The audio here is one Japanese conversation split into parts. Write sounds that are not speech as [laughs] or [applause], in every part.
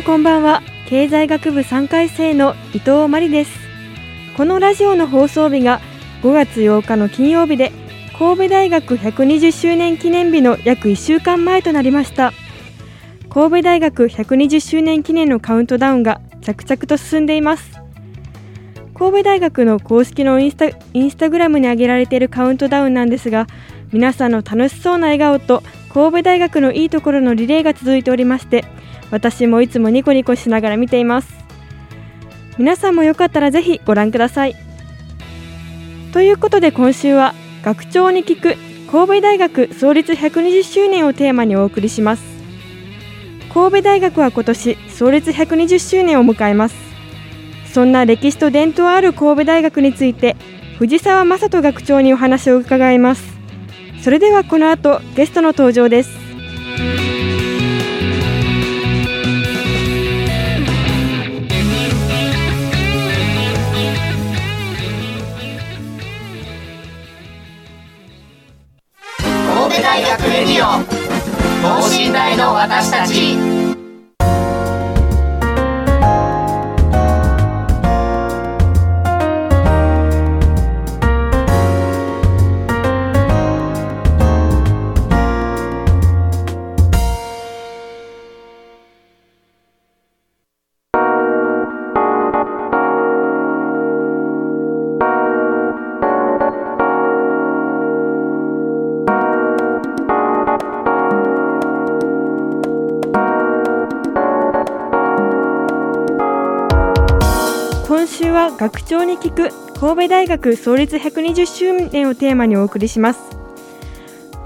んこんばんは。経済学部3回生の伊藤真理です。このラジオの放送日が5月8日の金曜日で神戸大学120周年記念日の約1週間前となりました。神戸大学120周年記念のカウントダウンが着々と進んでいます。神戸大学の公式のインスタインスタグラムに上げられているカウントダウンなんですが皆さんの楽しそうな笑顔と神戸大学のいいところのリレーが続いておりまして私もいつもニコニコしながら見ています。皆さんもよかったらぜひご覧ください。ということで今週は学長に聞く神戸大学創立120周年をテーマにお送りします。神戸大学は今年創立120周年を迎えます。そんな歴史と伝統ある神戸大学について藤沢正人学長にお話を伺います。それではこの後ゲストの登場です。代の私たち。学長に聞く神戸大学創立120周年をテーマにお送りします。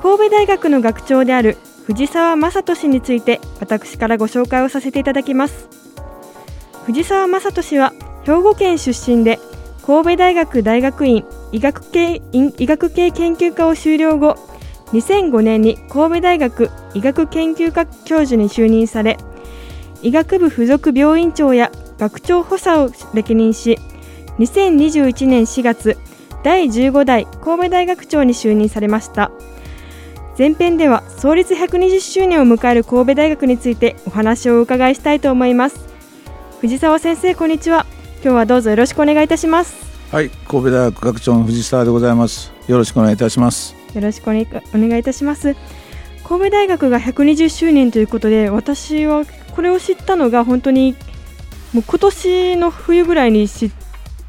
神戸大学の学長である藤沢正人氏について私からご紹介をさせていただきます。藤沢正人氏は兵庫県出身で神戸大学大学院医学系医学系研究科を修了後2005年に神戸大学医学研究科教授に就任され医学部附属病院長や学長補佐を歴任し2021年4月第15代神戸大学長に就任されました。前編では創立120周年を迎える神戸大学についてお話をお伺いしたいと思います。藤沢先生こんにちは。今日はどうぞよろしくお願いいたします。はい、神戸大学学長の藤沢でございます。よろしくお願いいたします。よろしくお願いお願いいたします。神戸大学が120周年ということで私はこれを知ったのが本当にもう今年の冬ぐらいに知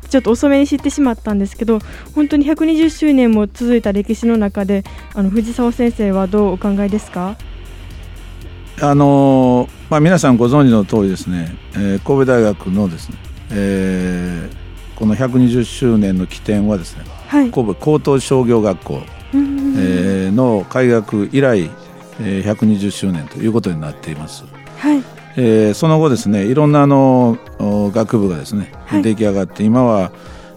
ちょっと遅めに知ってしまったんですけど本当に120周年も続いた歴史の中であの藤沢先生はどうお考えですか？あのーまあ皆さんご存知の通りですね、えー神戸大学のですね、えーこの120周年の起点はですね、はい、神戸高等商業学校、うんえーの開学以来、えー120周年ということになっています。はいえーその後ですねいろんなあのお学部がですね、はい。出来上がって今は、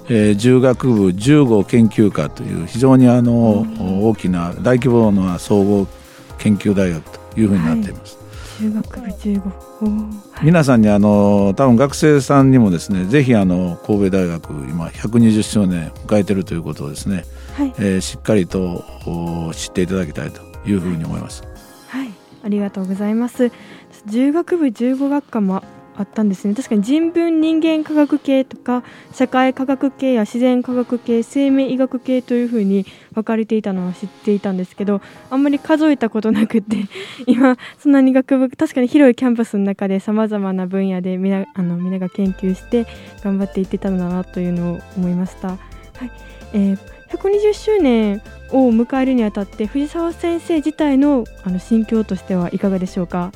えー、10学部15研究科という非常にあの、大きな大規模な総合研究大学というふうになっています。中学部15おー。はい。皆さんにあの多分学生さんにもですねぜひあの神戸大学今120周年迎えているということをですね、はい。えーしっかりとお知っていただきたいというふうに思います。はい、ありがとうございます。10学部15学科もあったんですね。確かに人文人間科学系とか社会科学系や自然科学系、生命医学系というふうに分かれていたのは知っていたんですけど、あんまり数えたことなくて、[laughs] 今そんなに学部確かに広いキャンパスの中でさまざまな分野でみなあの皆が研究して頑張っていってたのだなというのを思いました。はい、えー120周年を迎えるにあたって藤沢先生自体のあの心境としてはいかがでしょうか？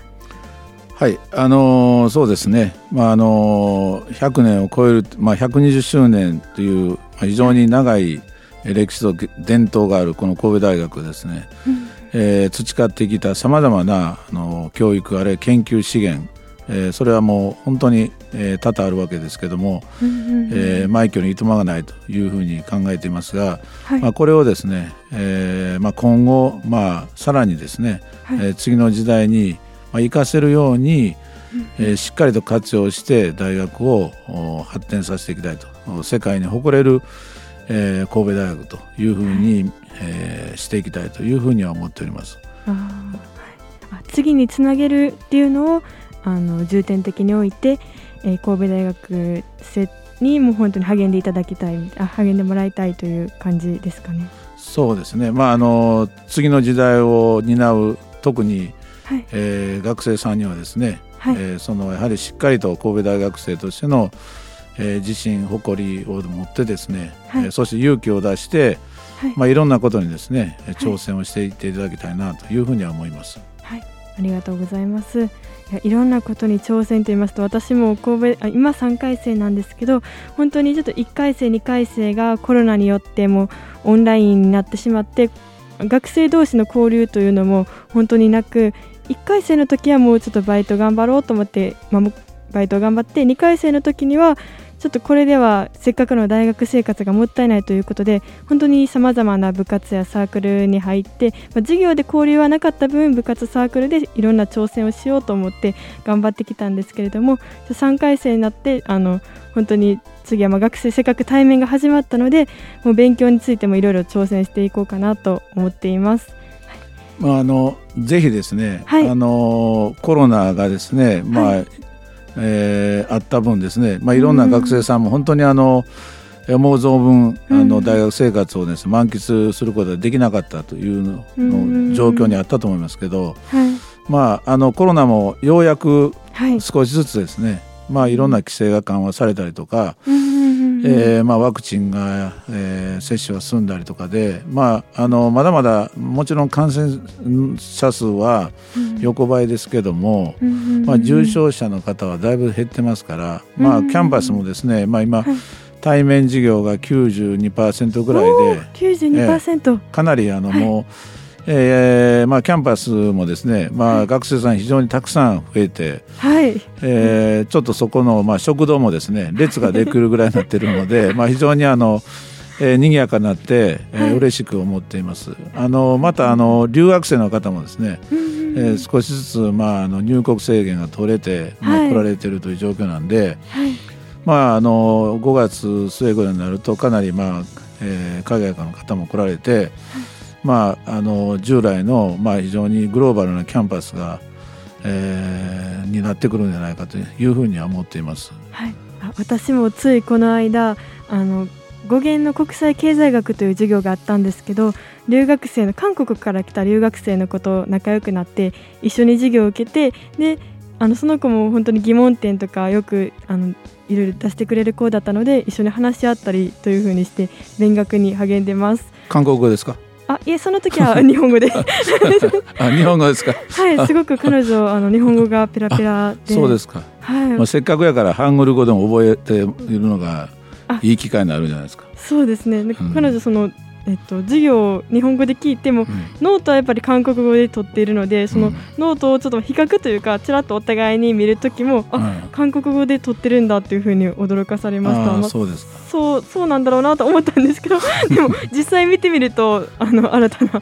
はいあのー、そうですね、まああのー、100年を超える、まあ、120周年という、まあ、非常に長い歴史と伝統があるこの神戸大学ですね、うん、えー、培ってきたさまざまなあの教育あるいは研究資源えー、それはもう本当に、えー、多々あるわけですけども、えー、枚挙にいとまがないというふうに考えていますが、はい、まあ、これをですね、えーまあ、今後、まあ、さらにですね、はい、えー、次の時代に、まあ、生かせるように、えー、しっかりと活用して大学を発展させていきたいと。世界に誇れる、えー、神戸大学というふうに、はい、えー、していきたいというふうには思っております。あ次につなげるっていうのをあの重点的において、えー、神戸大学生にも本当に励んでいただきたいあ励んでもらいたいという感じですかね。そうですね、まあ、あの次の時代を担う特に、はい、えー、学生さんにはですね、はい、えー、そのやはりしっかりと神戸大学生としての、えー、自信誇りを持ってですね、はい、えー、そして勇気を出して、はい。まあ、いろんなことにですね挑戦をしていっていただきたいなというふうには思います。はい、ありがとうございます。やいろんなことに挑戦と言いますと私も神戸あ今3回生なんですけど本当にちょっと1回生2回生がコロナによってもオンラインになってしまって学生同士の交流というのも本当になく1回生の時はもうちょっとバイト頑張ろうと思って、まあ、バイト頑張って2回生の時にはちょっとこれではせっかくの大学生活がもったいないということで本当にさまざまな部活やサークルに入って、まあ、授業で交流はなかった分部活サークルでいろんな挑戦をしようと思って頑張ってきたんですけれども3回生になってあの本当に次はま学生せっかく対面が始まったのでもう勉強についてもいろいろ挑戦していこうかなと思っています。まあ、あのぜひですね、はい、あのコロナがですね、まあ、はいえー、あった分ですね、まあ、いろんな学生さんも本当にあの、思う存分あの大学生活をです、ね、満喫することができなかったというのの状況にあったと思いますけど、まあ、あのコロナもようやく少しずつですね、まあ、いろんな規制が緩和されたりとか、えーまあ、ワクチンが、えー、接種が済んだりとかで、まあ、あのまだまだもちろん感染者数は横ばいですけども、まあ、重症者の方はだいぶ減ってますから、まあ、キャンパスもですね、まあ、今、対面授業が92%ぐらいで、92%、えー、かなりあの、もう。えーまあ、キャンパスもですね、まあ、学生さん非常にたくさん増えて、はい。えー、ちょっとそこの、まあ、食堂もですね列ができるぐらいになっているので [laughs] まあ非常にあの、えー、賑やかになって、えー、嬉しく思っています。あのまたあの留学生の方もですね、えー、少しずつ、まあ、あの入国制限が取れて、まあ、来られているという状況なんで、はい、まあ、あの5月末ぐらいになるとかなり、まあえー、海外からの方も来られて、はいまあ、あの従来の、まあ、非常にグローバルなキャンパスが、えー、になってくるんじゃないかというふうには思っています。はい、私もついこの間あの語源の国際経済学という授業があったんですけど留学生の韓国から来た留学生の子と仲良くなって一緒に授業を受けてであのその子も本当に疑問点とかよくあのいろいろ出してくれる子だったので一緒に話し合ったりというふうにして勉学に励んでます。韓国語ですか？あいえその時は日本語で。[laughs] あ日本語ですか？はいすごく彼女あの日本語がペラペラで。そうですか、はい。まあ、せっかくやからハングル語でも覚えているのがいい機会になるじゃないですか。そうですね、うん、彼女そのえっと、授業を日本語で聞いても、うん、ノートはやっぱり韓国語で取っているのでそのノートをちょっと比較というかちらっとお互いに見る時も、うん、あ韓国語で取ってるんだっていうふうに驚かされました、まあ、そうですそうそうなんだろうなと思ったんですけど [laughs] でも実際見てみるとあの新たなち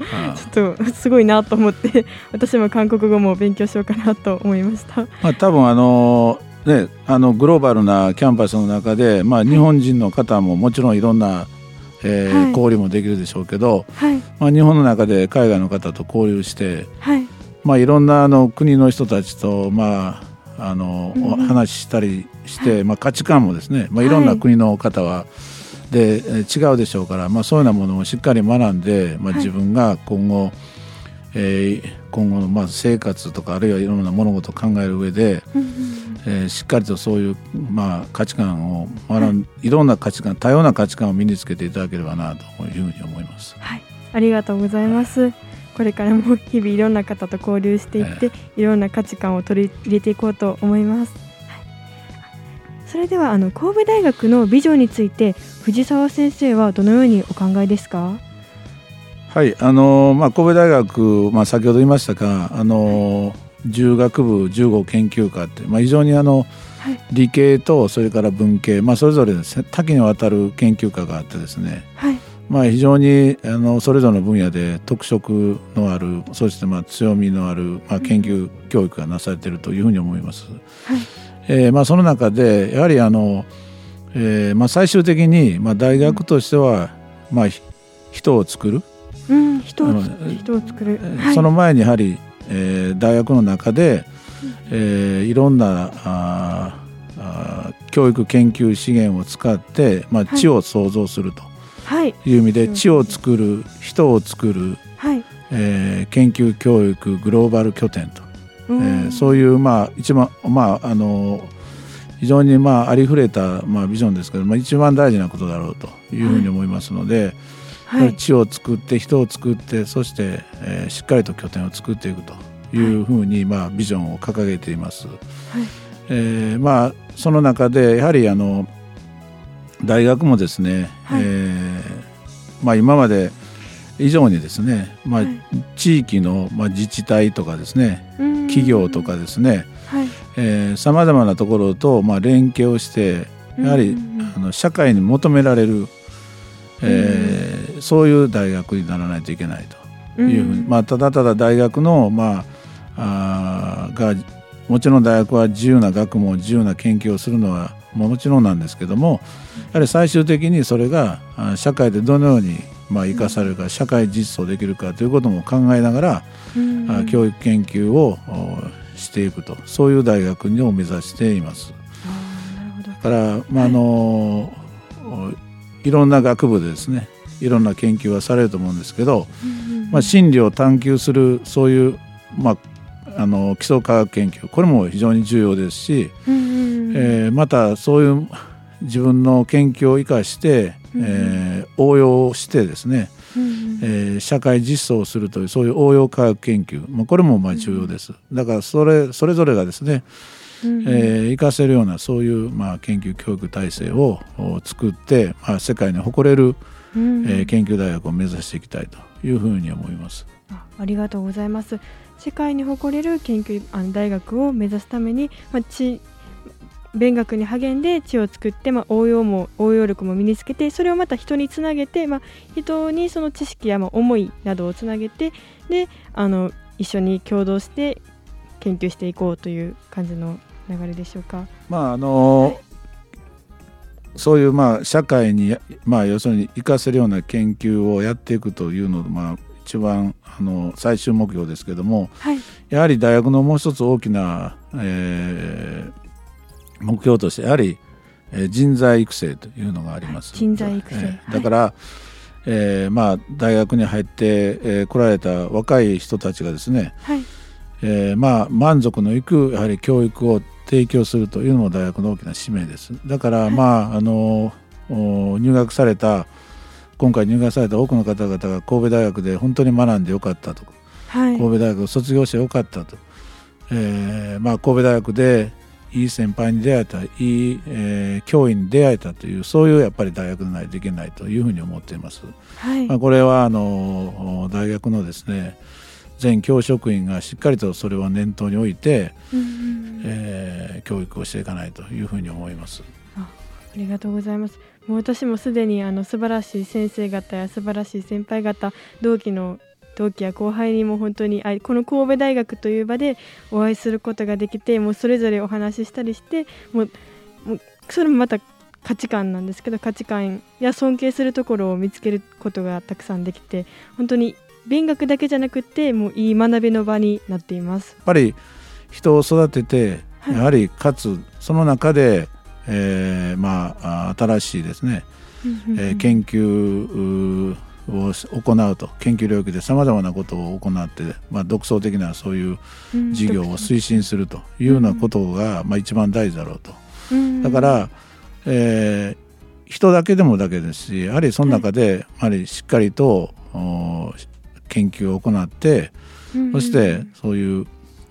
ょっとすごいなと思って私も韓国語も勉強しようかなと思いました。まあ、多分あのね、あのグローバルなキャンパスの中で、まあ、日本人の方ももちろんいろんなえー、はい、交流もできるでしょうけど、はい、まあ、日本の中で海外の方と交流して、はい。まあ、いろんなあの国の人たちと、まああの、うん、話したりして、まあ、価値観もですね、まあ、いろんな国の方は、で違うでしょうから、まあ、そういうようなものをしっかり学んで、まあ、自分が今後、はい、えー、今後のまあ生活とかあるいはいろんな物事を考える上で、うんえーしっかりとそういう、まあ、価値観を学ん、い、ろんな価値観多様な価値観を身につけていただければなというふうに思います。はい、ありがとうございます。これからも日々いろんな方と交流していって、いろんな価値観を取り入れていこうと思います。はいそれではあの神戸大学のビジョンについて藤沢先生はどのようにお考えですか？はい、あのまあ神戸大学、まあ先ほど言いましたが、あの10学部15研究科って、まあ非常にあのはい理系とそれから文系、まあそれぞれね多岐にわたる研究科があってですね、はいまあ非常にあのそれぞれの分野で特色のある、そしてまあ強みのあるまあ研究教育がなされているというふうに思います。はいえーまあその中でやはりあの、えーまあ最終的にまあ大学としてはまあひ人を作る。うん人を人を作る、その前にやはり、えー大学の中で、えーいろんなあーあー教育研究資源を使って、まあ、はい。知を創造すると。はい。いう意味で、知知を作る人を作る、はい、えー研究教育グローバル拠点と、うえんーそういう、まあ、一番、まあ、あの非常に、まあ、ありふれた、まあ、ビジョンですけど、まあ、一番大事なことだろうというふうに思いますので、はい地を作って人を作ってそして、えーしっかりと拠点を作っていくというふうに、まあ、ビジョンを掲げています。えーまあその中でやはりあの大学もですね、はい。えーまあ、今まで以上にですね、まあはい。地域の、まあ、自治体とかですねうん。企業とかですねはい。さまざまなところと、まあ、連携をしてやはり、うんあの社会に求められる、えーそういう大学にならないといけないと。いうふうに、まあ、ただただ大学の、まあ、あーがもちろん大学は自由な学問自由な研究をするのはもちろんなんですけどもやはり最終的にそれがあ社会でどのようにまあ生かされるか社会実装できるかということも考えながらうん。あ教育研究をおしていくと。そういう大学を目指しています。あーなるほど。だから、まああのおいろんな学部でですねいろんな研究はされると思うんですけど、まあ、真理を探求するそういう、まあ、あの基礎科学研究これも非常に重要ですし、えーまたそういう自分の研究を生かして、うんえー応用してですね、えー社会実装をするというそういう応用科学研究、まあ、これもまあ重要です。だからそれそれぞれがですね、うん。えー活かせるようなそういう、まあ、研究教育体制をお作って、まあ、世界に誇れる、うんえー研究大学を目指していきたいというふうに思います。あありがとうございます世界に誇れる研究あの大学を目指すために、まあ、知勉学に励んで知を作って、まあ、応用も応用力も身につけてそれをまた人につなげて、まあ、人にその知識やまあ思いなどをつなげてであの一緒に共同して研究していこうという感じの流れでしょうか。まああのそういうまあ社会に、まあ、要するに活かせるような研究をやっていくというのが、まあ、一番あの最終目標ですけどもはい、やはり大学のもう一つ大きな、えー目標としてやはり、えー人材育成というのがあります。人材育成。えーはい。だから、えーまあ、大学に入って、えー来られた若い人たちがですね、はい。えーまあ、満足のいくやはり教育を提供するというのも大学の大きな使命です。だから、まああのお入学された今回入学された多くの方々が神戸大学で本当に学んでよかったとはい神戸大学を卒業してよかったと、えーまあ、神戸大学でいい先輩に出会えたいい、えー教員に出会えたというそういうやっぱり大学でないといけないというふうに思っています。はいまあ、これはあの大学のですね全教職員がしっかりとそれを念頭に置いて、うんえー教育をしていかないというふうに思います。ありがとうございます。もう私もすでにあの素晴らしい先生方や素晴らしい先輩方、同期の同期や後輩にも本当にあこの神戸大学という場でお会いすることができて、もうそれぞれお話ししたりして、もうそれもまた価値観なんですけど、価値観や尊敬するところを見つけることがたくさんできて、本当に勉学だけじゃなくて、もういい学びの場になっています。やっぱり人を育ててはい。やはりかつその中で、えーまああ新しいですね、えー研究を行うと研究領域でさまざまなことを行って、まあ、独創的なそういううん事業を推進するというようなことが、まあ、一番大事だろうと。うんだから、えー人だけでもだけですしやはりその中で、やはりしっかりとお研究を行ってうん。そしてそういう、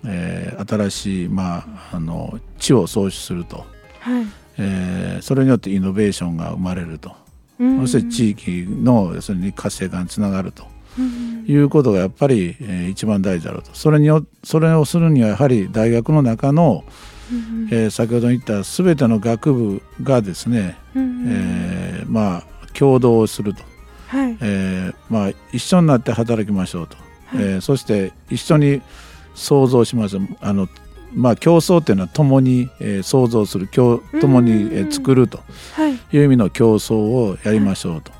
えー新しい、まあ、あの知を創出すると、はい。えーそれによってイノベーションが生まれると、うん。そして地域の要するに活性化につながると。うん。いうことがやっぱり、えー一番大事だろうと。それによそれをするにはやはり大学の中の、うん。えー先ほど言った全ての学部がですね、うん。えーまあ共同すると、はい。えーまあ、一緒になって働きましょうと、はい。えーそして一緒に創造しましょう。あの、まあ、競争っていうのは共に、えー創造する共共に、えー作ると。はい。いう意味の競争をやりましょうと。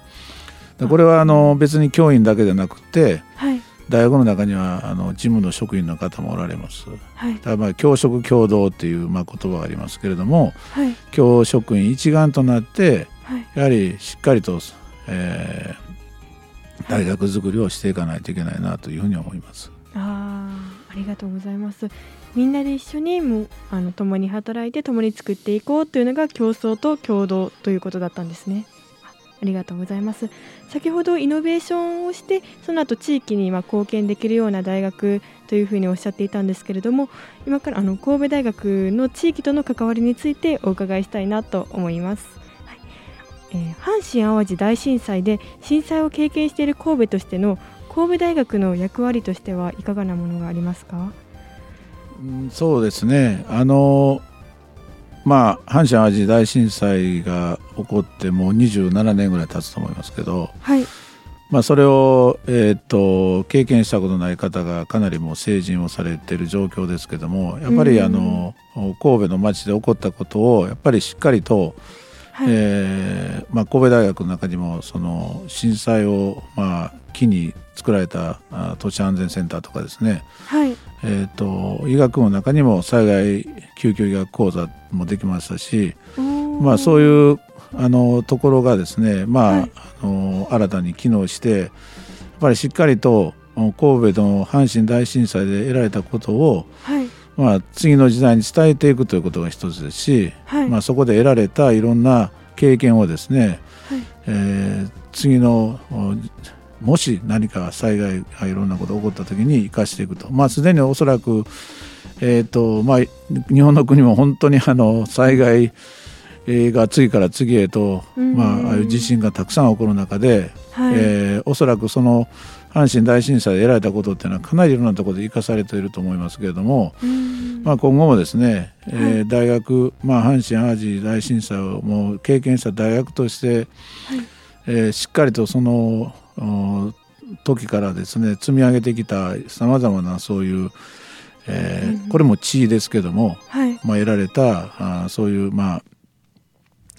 でこれはあの別に教員だけじゃなくてはい。大学の中にはあの事務の職員の方もおられます。はい。だからまあ教職共同っていうまあ言葉がありますけれどもはい。教職員一丸となってはい。やはりしっかりと、えー大学づくりをしていかないといけないなというふうに思います。あーありがとうございます。みんなで一緒にもうあの共に働いて共に作っていこうというのが競争と共同ということだったんですね。ありがとうございます。先ほどイノベーションをしてその後地域にま貢献できるような大学というふうにおっしゃっていたんですけれども今からあの神戸大学の地域との関わりについてお伺いしたいなと思います、えー阪神・淡路大震災で震災を経験している神戸としての神戸大学の役割としてはいかがなものがありますか？うんそうですね。あのまあ阪神・淡路大震災が起こってもう27年ぐらい経つと思いますけど、はい。まあ、それを、えー、と経験したことない方がかなりもう成人をされている状況ですけどもやっぱりうん。あの神戸の町で起こったことをやっぱりしっかりと、はい、えーまあ、神戸大学の中にもその震災を、まあ、機に作られたあ都市安全センターとかですね、はい。えー、と医学部の中にも災害救急医学講座もできましたし、まあ、そうういうあのところがですね、まあはい。あの新たに機能してやっぱりしっかりと神戸の阪神大震災で得られたことを、はいまあ、次の時代に伝えていくということが一つですし、はい、まあ、そこで得られたいろんな経験をですね、はい。えー次のおもし何か災害がいろんなことが起こった時に生かしていくと、まあ、すでにおそらく、えーとまあ、日本の国も本当にあの災害えーが次から次へと、うん。まあ、ああいう地震がたくさん起こる中で、はい。えーおそらくその阪神大震災で得られたことっていうのはかなりいろんなところで生かされていると思いますけれども、うん。まあ、今後もですね、えーはい大学、まあ、阪神・淡路大震災をもう経験した大学として、えーしっかりとそのお時からですね積み上げてきたさまざまなそういう、えーうん。これも地位ですけども、はい。まあ、得られたあーそういう、まあ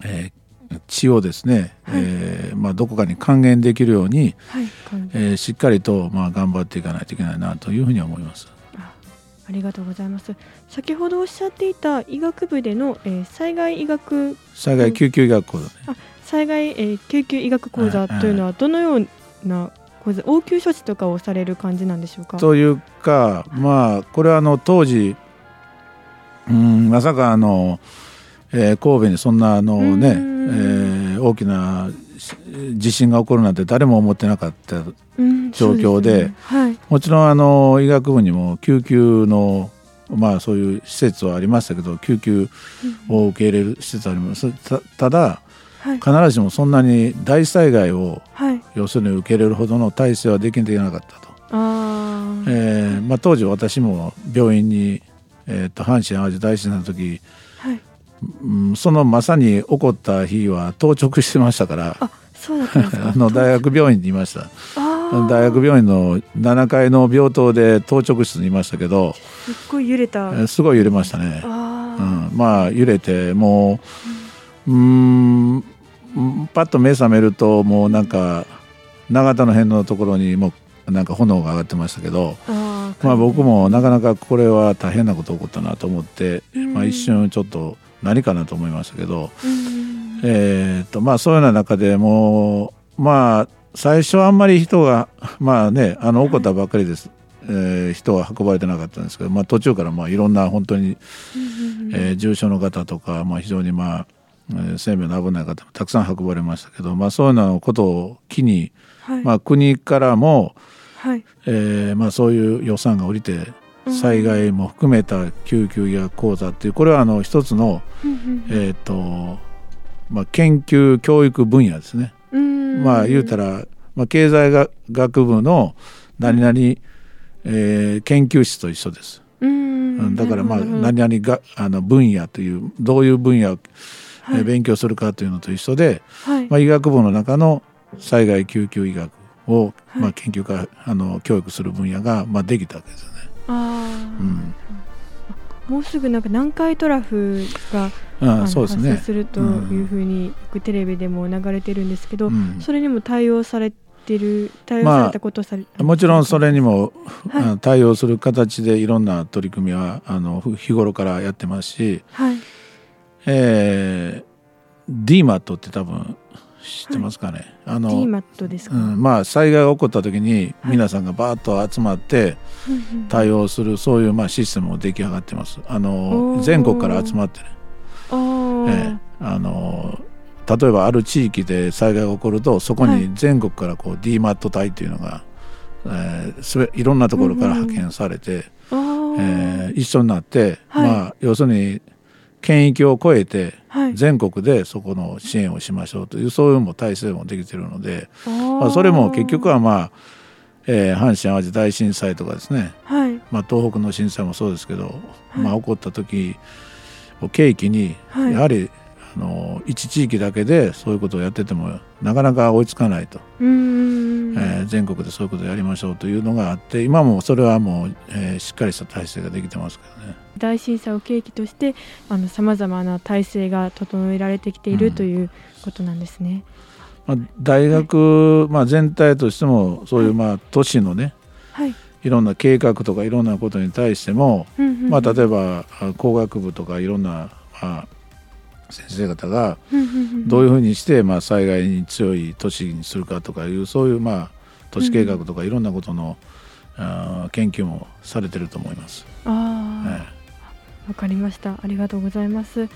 えー知をですね、はい。えーまあ、どこかに還元できるように、はいえーしっかりと、まあ、頑張っていかないといけないなというふうに思います。あありがとうございます。先ほどおっしゃっていた医学部での、えー災害医学災害救急医学校だね、災害、えー救急医学講座というのはどのような講座応急処置とかをされる感じなんでしょうか？というか、まあ、これはあの当時、うん、まさかあの、えー神戸にそんなあの、ねえうん。ー大きなし地震が起こるなんて誰も思ってなかったうん状況そうですよね。はい。もちろんあの医学部にも救急の、まあ、そういう施設はありましたけど救急を受け入れる施設はあります。たただはい。必ずしもそんなに大災害をはい。要するに受け入れるほどの体制はできていなかったと。あー。えーまあ、当時私も病院に、えー、と阪神・淡路大震災の時、はいうん、そのまさに起こった日は当直してましたから。あそうだったんですか。[laughs] あの大学病院にいました。大学病院の7階の病棟で当直室にいましたけど、すっごい揺れた。えーすごい揺れましたね、あうーん、まあ揺れてもううーんうんパッと目覚めるともうなんか長田の辺のところにもうなんか炎が上がってましたけど、まあ、僕もなかなかこれは大変なこと起こったなと思って、うん。まあ、一瞬ちょっと何かなと思いましたけど、うん。えーとまあ、そういうような中でもうまあ最初はあんまり人が [laughs] まあねあの起こったばっかりです、えー人は運ばれてなかったんですけど、まあ、途中からまあいろんな本当に、えー重症の方とか、まあ、非常にまあ、えー生命の危ない方もたくさん運ばれましたけど、まあ、そういうようなことを機に、はい。まあ、国からも、はい。えーまあ、そういう予算が下りて災害も含めた救急医学講座っていうこれはあの一つの、えーとまあ、研究教育分野ですね。うん。まあ言うたら、まあ、経済学学部の何々、えー研究室と一緒です。だからまあ何々があの分野というどういう分野を、勉強するかというのと一緒で、はい。まあ、医学部の中の災害救急医学を、はい。まあ、研究かあの教育する分野が、まあ、できたわけです。あー。うん。もうすぐなんか南海トラフがあそうですね。発生するというふうによくテレビでも流れてるんですけど、うん。それにも対応されてる対応されたことされ、もちろんそれにも、はい。対応する形でいろんな取り組みはあのふ日頃からやってますし、はい。えー、DMAT って多分知ってますかね、あの DMAT ですか、うん、まあ災害が起こった時に皆さんがバーッと集まってうんうん対応するそういうまあシステムも出来上がってます。あおのー。全国から集まってね、あー。ええ。あの例えばある地域で災害が起こるとそこはい。に全国からこう DMAT 隊っていうのが、えーすべいろんなところから派遣されて、あー。えー一緒になって、はい。まあ要するに県域を越えてはい。全国でそこの支援をしましょうというそういうも体制もできてるので、まあ、それも結局はまあ、えー阪神・淡路大震災とかですね、はい。まあ、東北の震災もそうですけど、い。まあ、起こった時を契機にはい。やはり、あの一地域だけでそういうことをやっててもなかなか追いつかないと、えー全国でそういうことをやりましょうというのがあって今もそれはもう、えーしっかりした体制ができてますけどね。大震災を契機としてさまざまな体制が整えられてきているうんということなんですね。まあ、大学、まあ、全体としてもそういうまあ都市のねはい、いろんな計画とかいろんなことに対しても、まあ、例えばあ工学部とかいろんな、まあ、先生方がどういうふうにして、まあ、災害に強い都市にするかとかいうそういう、まあ、都市計画とかいろんなことの、研究もされてると思います。ああ、えわかりました。ありがとうございます。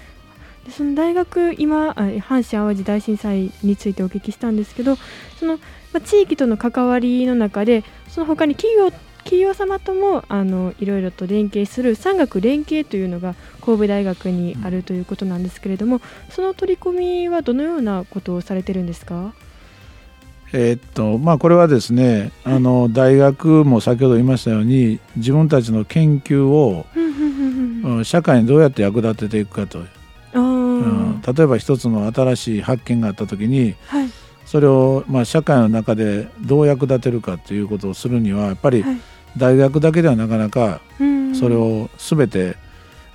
でその大学今あ阪神・淡路大震災についてお聞きしたんですけどその、まあ、地域との関わりの中でその他に企業企業様ともあのいろいろと連携する産学連携というのが神戸大学にあるということなんですけれども、その取り組みはどのようなことをされてるんですか？えーっとまあ、これはですねあの大学も先ほど言いましたように自分たちの研究を、社会にどうやって役立てていくかと、うん例えば一つの新しい発見があった時にはい。それを、まあ、社会の中でどう役立てるかということをするにはやっぱりはい大学だけではなかなかうん。それを全て、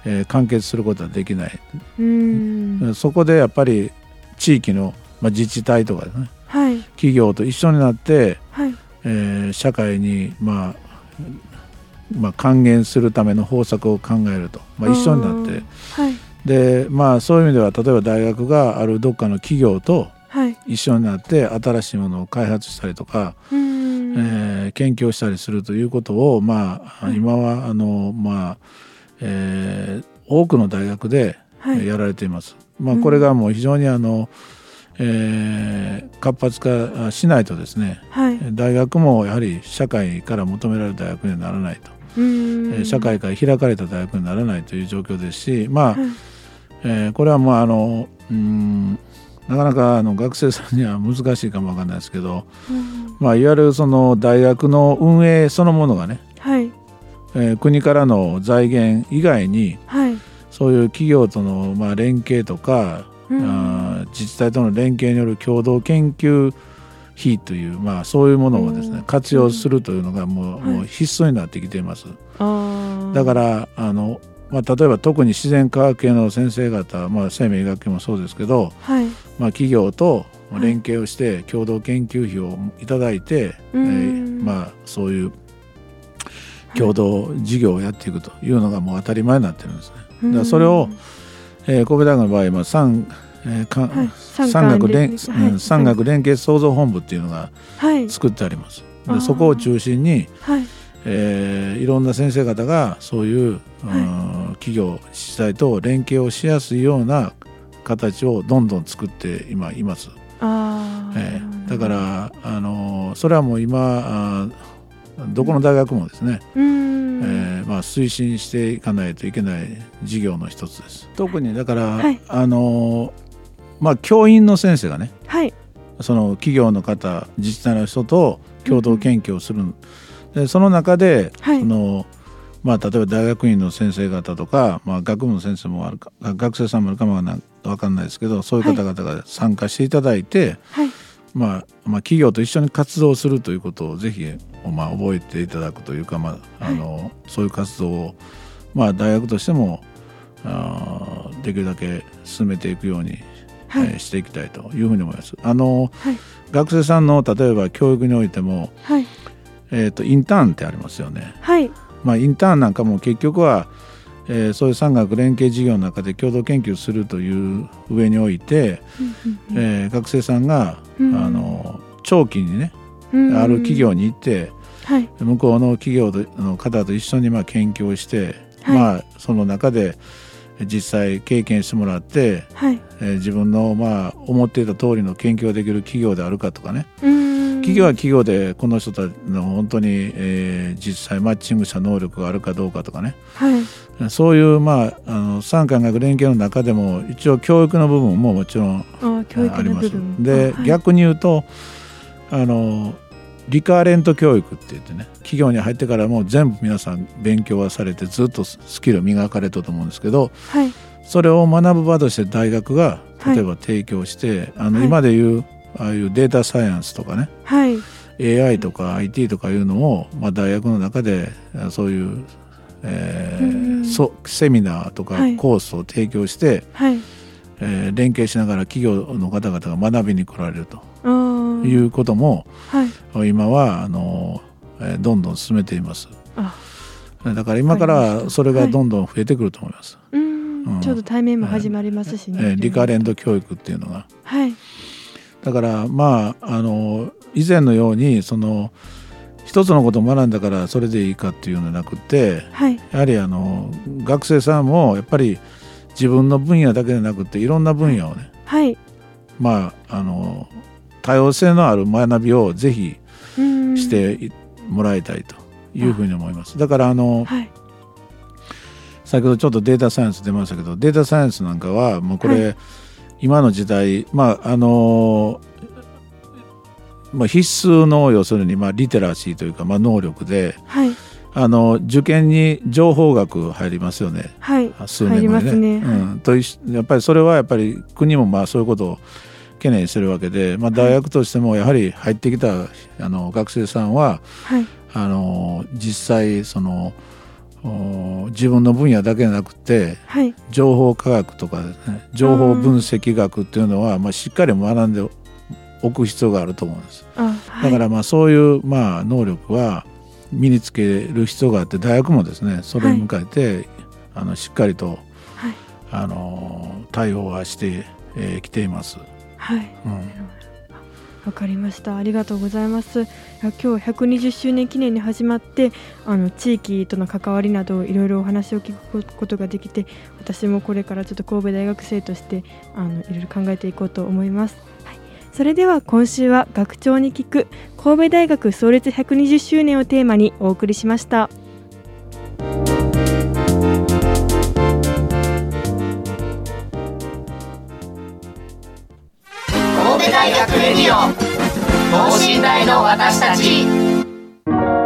えー完結することはできない、うん。そこでやっぱり地域の、まあ、自治体とかねはい。企業と一緒になって、はい。えー社会に、まあまあ、還元するための方策を考えると、まあ、一緒になって。はい。で、まあ、そういう意味では例えば大学があるどっかの企業とはい。一緒になって新しいものを開発したりとか、うんえー研究をしたりするということを、まあ、はい今はあの、まあえー多くの大学ではい。やられています。まあ、うん。これがもう非常にあの、えー活発化しないとですねはい。大学もやはり社会から求められる大学にはならないと、うん。えー社会から開かれた大学にならないという状況ですしまあ、はい。えーこれはもうあのうんなかなかあの学生さんには難しいかもわかんないですけど、うん。まあ、いわゆるその大学の運営そのものがね、はい。えー国からの財源以外にはい。そういう企業とのまあ連携とか、うん。あー自治体との連携による共同研究費という、まあ、そういうものをですねうん。活用するというのがもう,、はいもう必須になってきています。あー。だからあの、まあ、例えば特に自然科学系の先生方、まあ、生命医学系もそうですけど、はいまあ、企業とはい連携をして共同研究費をいただいて、えうん。ーまあ、そういう共同事業をやっていくというのがもう当たり前になってるんですね。だそれを、えー神戸大学の場合、まあ、産、えーかはい。産学連、は産学連携創造本部っていうのがはい。作ってあります。あー。でそこを中心に、はい。えーいろんな先生方がそういう、うん企業自治体と連携をしやすいような形をどんどん作って今います。ああ、えーだから、あのーそれはもう今あーどこの大学もですね、うーん、えーまあ、推進していかないといけない事業の一つです。特にだから、はい。あのーまあ、教員の先生がねはい。その企業の方自治体の人と共同研究をする、でその中で、はい。そのまあ、例えば大学院の先生方とか、まあ、学部の先生もあるか学生さんもあるかもわかんないですけどそういう方々が参加していただいて、はい。まあ、まあ企業と一緒に活動するということをぜひ、まあ、覚えていただくというか、まああのそういう活動を、まあ、大学としてもあーできるだけ進めていくように、はい。えーしていきたいというふうに思います。あのはい。学生さんの例えば教育においても、はい。えー、とインターンってありますよね。はいまあ、インターンなんかも結局は、えーそういう産学連携事業の中で共同研究するという上において、うんうんえー学生さんが、うん。あの長期にね、うん。ある企業に行ってはい。向こうの企業の方と一緒にまあ研究をして、はい。まあ、その中で実際経験してもらって、はい。えー自分のまあ思っていた通りの研究ができる企業であるかとかね。企業は企業でこの人たちの本当に、えー実際マッチングした能力があるかどうかとかね。はい。そういう、まあ、あの産官学連携の中でも一応教育の部分ももちろんあります。で、あはい。逆に言うとあのリカーレント教育って言ってね企業に入ってからもう全部皆さん勉強はされてずっとスキルを磨かれたと思うんですけどはい。それを学ぶ場として大学がはい。例えば提供して、あのはい。今でいうああいうデータサイエンスとかねはい。AI とか IT とかいうのを、まあ、大学の中であそういう、えーうん。そセミナーとかはい。コースを提供して、はい。えー連携しながら企業の方々が学びに来られるということも、はい。今はあの、えーどんどん進めています。あ。だから今からそれがどんどん増えてくると思います、うん。ん。ちょうど対面も始まりますしね、えーリカレント教育っていうのが。はい。だからまああの以前のようにその一つのことを学んだからそれでいいかっていうのではなくてはい。やはりあの学生さんもやっぱり自分の分野だけでなくていろんな分野をねはい。まああの多様性のある学びをぜひしていもらいたいというふうに思います。だからあのはい。先ほどちょっとデータサイエンス出ましたけどデータサイエンスなんかはもうこれ、は今の時代まああのまあ、必須の要するにまあリテラシーというかまあ能力ではい。あの受験に情報学入りますよね。はい。数年後にね。うん、とやっぱりそれはやっぱり国もまあそういうことを懸念してるわけで、まあ、大学としてもやはり入ってきたあの学生さんははい。あの実際そのお自分の分野だけじゃなくてはい。情報科学とかですね情報分析学っていうのは、まあ、しっかり学んでおく必要があると思うんです。あはい。だからまあそういうまあ能力は身につける必要があって大学もですねそれに向かって、あのしっかりとはい。あの対応はしてき、えー来ています。はい。わかりました。ありがとうございます。今日120周年記念に始まってあの地域との関わりなどいろいろお話を聞くことができて私もこれからちょっと神戸大学生としてあのいろいろ考えていこうと思います、はい、それでは今週は学長に聞く神戸大学創立120周年をテーマにお送りしました。レディオ等身大の私たち。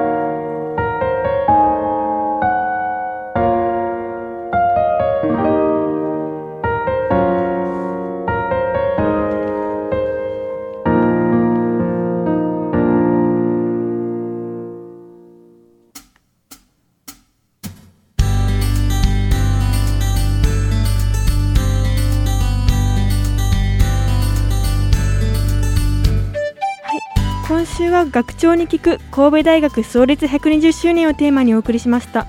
は学長に聞く神戸大学創立120周年をテーマにお送りしました。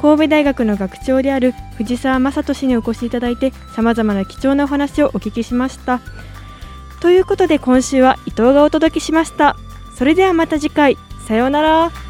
神戸大学の学長である藤沢正人にお越しいただいてさまざまな貴重なお話をお聞きしました。ということで今週は伊藤がお届けしました。それではまた次回。さようなら。